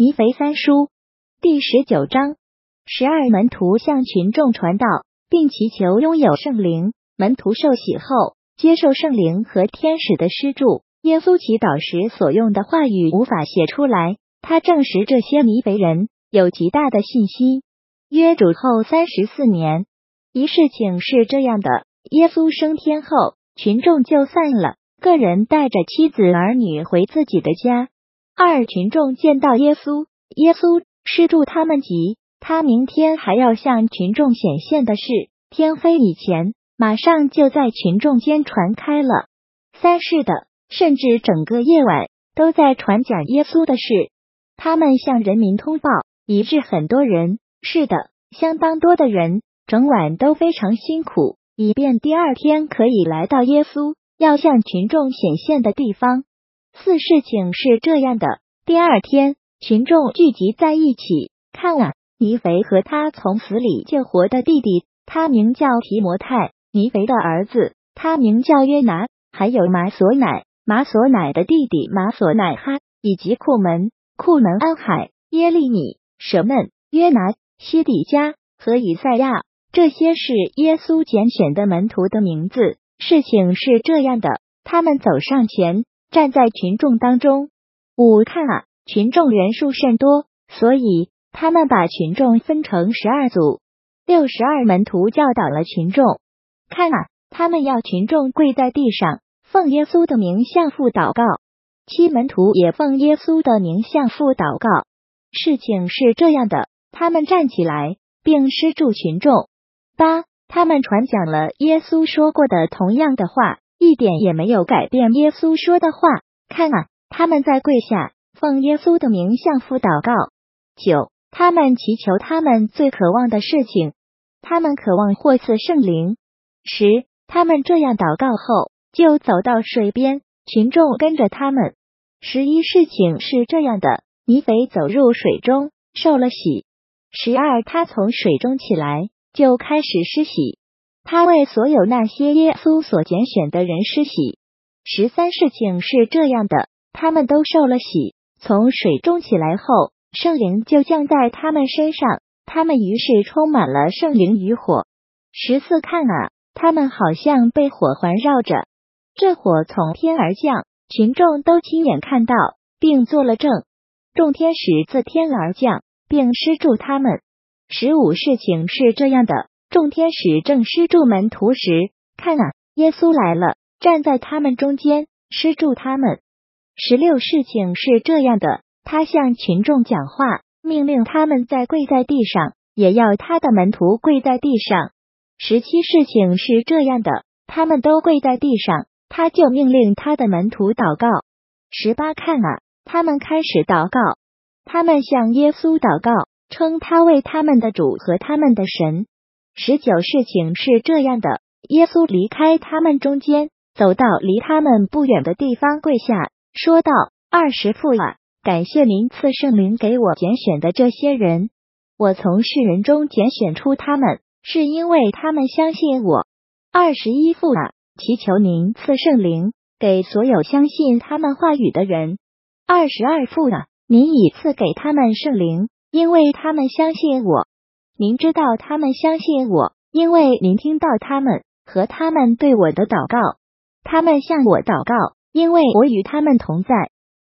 尼腓三书第十九章，十二门徒向群众传道，并祈求拥有圣灵。门徒受洗后，接受圣灵和天使的施助。耶稣祈祷时所用的话语无法写出来，他证实这些尼腓人有极大的信心。约主后三十四年，一事情是这样的：耶稣升天后，群众就散了，个人带着妻子儿女回自己的家。二群众见到耶稣，耶稣施助他们急，他明天还要向群众显现的事，天黑以前，马上就在群众间传开了。三是的，甚至整个夜晚都在传讲耶稣的事。他们向人民通报，以致很多人，是的，相当多的人，整晚都非常辛苦，以便第二天可以来到耶稣要向群众显现的地方。四事情是这样的：第二天，群众聚集在一起，看啊，尼肥和他从死里救活的弟弟，他名叫提摩太；尼肥的儿子，他名叫约拿；还有马索乃，马索乃的弟弟马索乃哈，以及库门、库门安海、耶利米、舍嫩、约拿、西底加和以赛亚。这些是耶稣拣选的门徒的名字。事情是这样的：他们走上前。站在群众当中，五看啊，群众人数甚多，所以他们把群众分成十二组。六十二门徒教导了群众，看啊，他们要群众跪在地上，奉耶稣的名向父祷告。七门徒也奉耶稣的名向父祷告。事情是这样的，他们站起来并施助群众。八，他们传讲了耶稣说过的同样的话。一点也没有改变耶稣说的话。看啊，他们在跪下，奉耶稣的名向父祷告。九，他们祈求他们最渴望的事情，他们渴望获赐圣灵。十，他们这样祷告后，就走到水边，群众跟着他们。十一，事情是这样的：尼腓走入水中，受了洗。十二，他从水中起来，就开始施洗。他为所有那些耶稣所拣选的人施洗。十三事情是这样的，他们都受了洗，从水中起来后，圣灵就降在他们身上，他们于是充满了圣灵与火。十四看啊，他们好像被火环绕着，这火从天而降，群众都亲眼看到，并作了证。众天使自天而降，并施助他们。十五事情是这样的。众天使正施助门徒时，看啊，耶稣来了，站在他们中间，施助他们。十六事情是这样的，他向群众讲话，命令他们在跪在地上，也要他的门徒跪在地上。十七事情是这样的，他们都跪在地上，他就命令他的门徒祷告。十八看啊，他们开始祷告，他们向耶稣祷告，称他为他们的主和他们的神。十九事情是这样的：耶稣离开他们中间，走到离他们不远的地方，跪下，说道：“二十父啊，感谢您赐圣灵给我拣选的这些人。我从世人中拣选出他们，是因为他们相信我。二十一父啊，祈求您赐圣灵给所有相信他们话语的人。二十二父啊，您已赐给他们圣灵，因为他们相信我。”您知道他们相信我，因为您听到他们和他们对我的祷告，他们向我祷告，因为我与他们同在。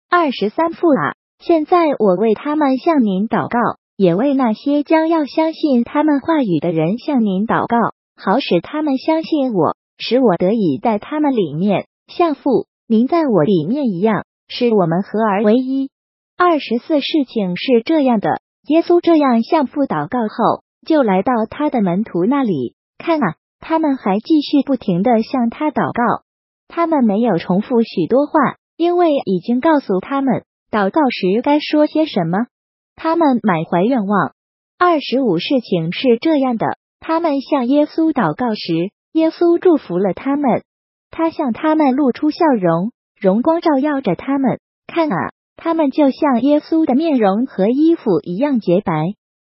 二十三父啊，现在我为他们向您祷告，也为那些将要相信他们话语的人向您祷告，好使他们相信我，使我得以在他们里面，像父您在我里面一样，使我们合而为一。二十四事情是这样的。耶稣这样向父祷告后，就来到他的门徒那里。看啊，他们还继续不停的向他祷告。他们没有重复许多话，因为已经告诉他们祷告时该说些什么。他们满怀愿望。二十五事情是这样的：他们向耶稣祷告时，耶稣祝福了他们。他向他们露出笑容，荣光照耀着他们。看啊。他们就像耶稣的面容和衣服一样洁白。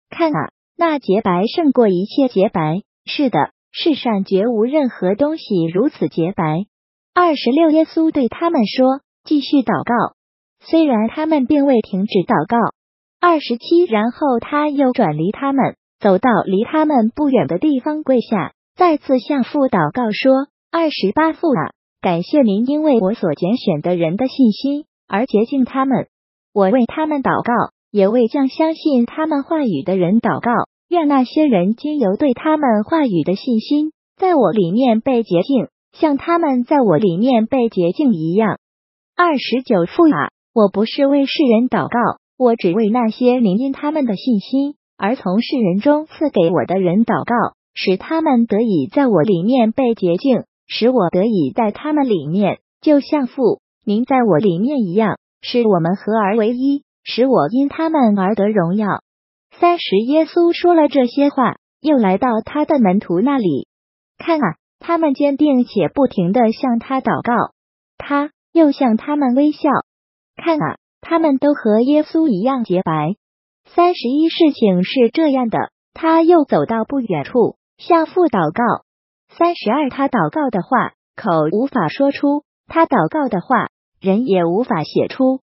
看啊，那洁白胜过一切洁白。是的，世上绝无任何东西如此洁白。二十六，耶稣对他们说：“继续祷告。”虽然他们并未停止祷告，二十七，然后他又转离他们，走到离他们不远的地方跪下，再次向父祷告说：“二十八父啊，感谢您因为我所拣选的人的信心而洁净他们。我为他们祷告，也为将相信他们话语的人祷告。愿那些人经由对他们话语的信心，在我里面被洁净，像他们在我里面被洁净一样。二十九父啊，我不是为世人祷告。”我只为那些您因他们的信心而从世人中赐给我的人祷告，使他们得以在我里面被洁净，使我得以在他们里面，就像父您在我里面一样，使我们合而为一，使我因他们而得荣耀。三十，耶稣说了这些话，又来到他的门徒那里，看啊，他们坚定且不停的向他祷告，他又向他们微笑，看啊。他们都和耶稣一样洁白。三十一事情是这样的，他又走到不远处，向父祷告。三十二，他祷告的话，口无法说出；他祷告的话，人也无法写出。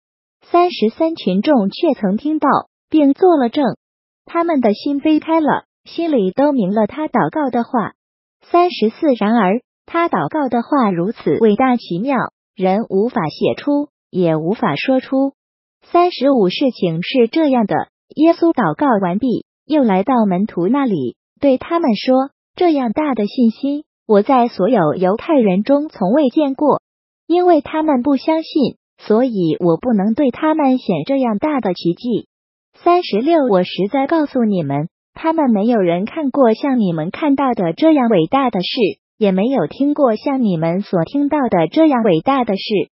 三十三，群众却曾听到，并作了证，他们的心扉开了，心里都明了他祷告的话。三十四，然而他祷告的话如此伟大奇妙，人无法写出，也无法说出。三十五事情是这样的：耶稣祷告完毕，又来到门徒那里，对他们说：“这样大的信心，我在所有犹太人中从未见过。因为他们不相信，所以我不能对他们显这样大的奇迹。”三十六，我实在告诉你们，他们没有人看过像你们看到的这样伟大的事，也没有听过像你们所听到的这样伟大的事。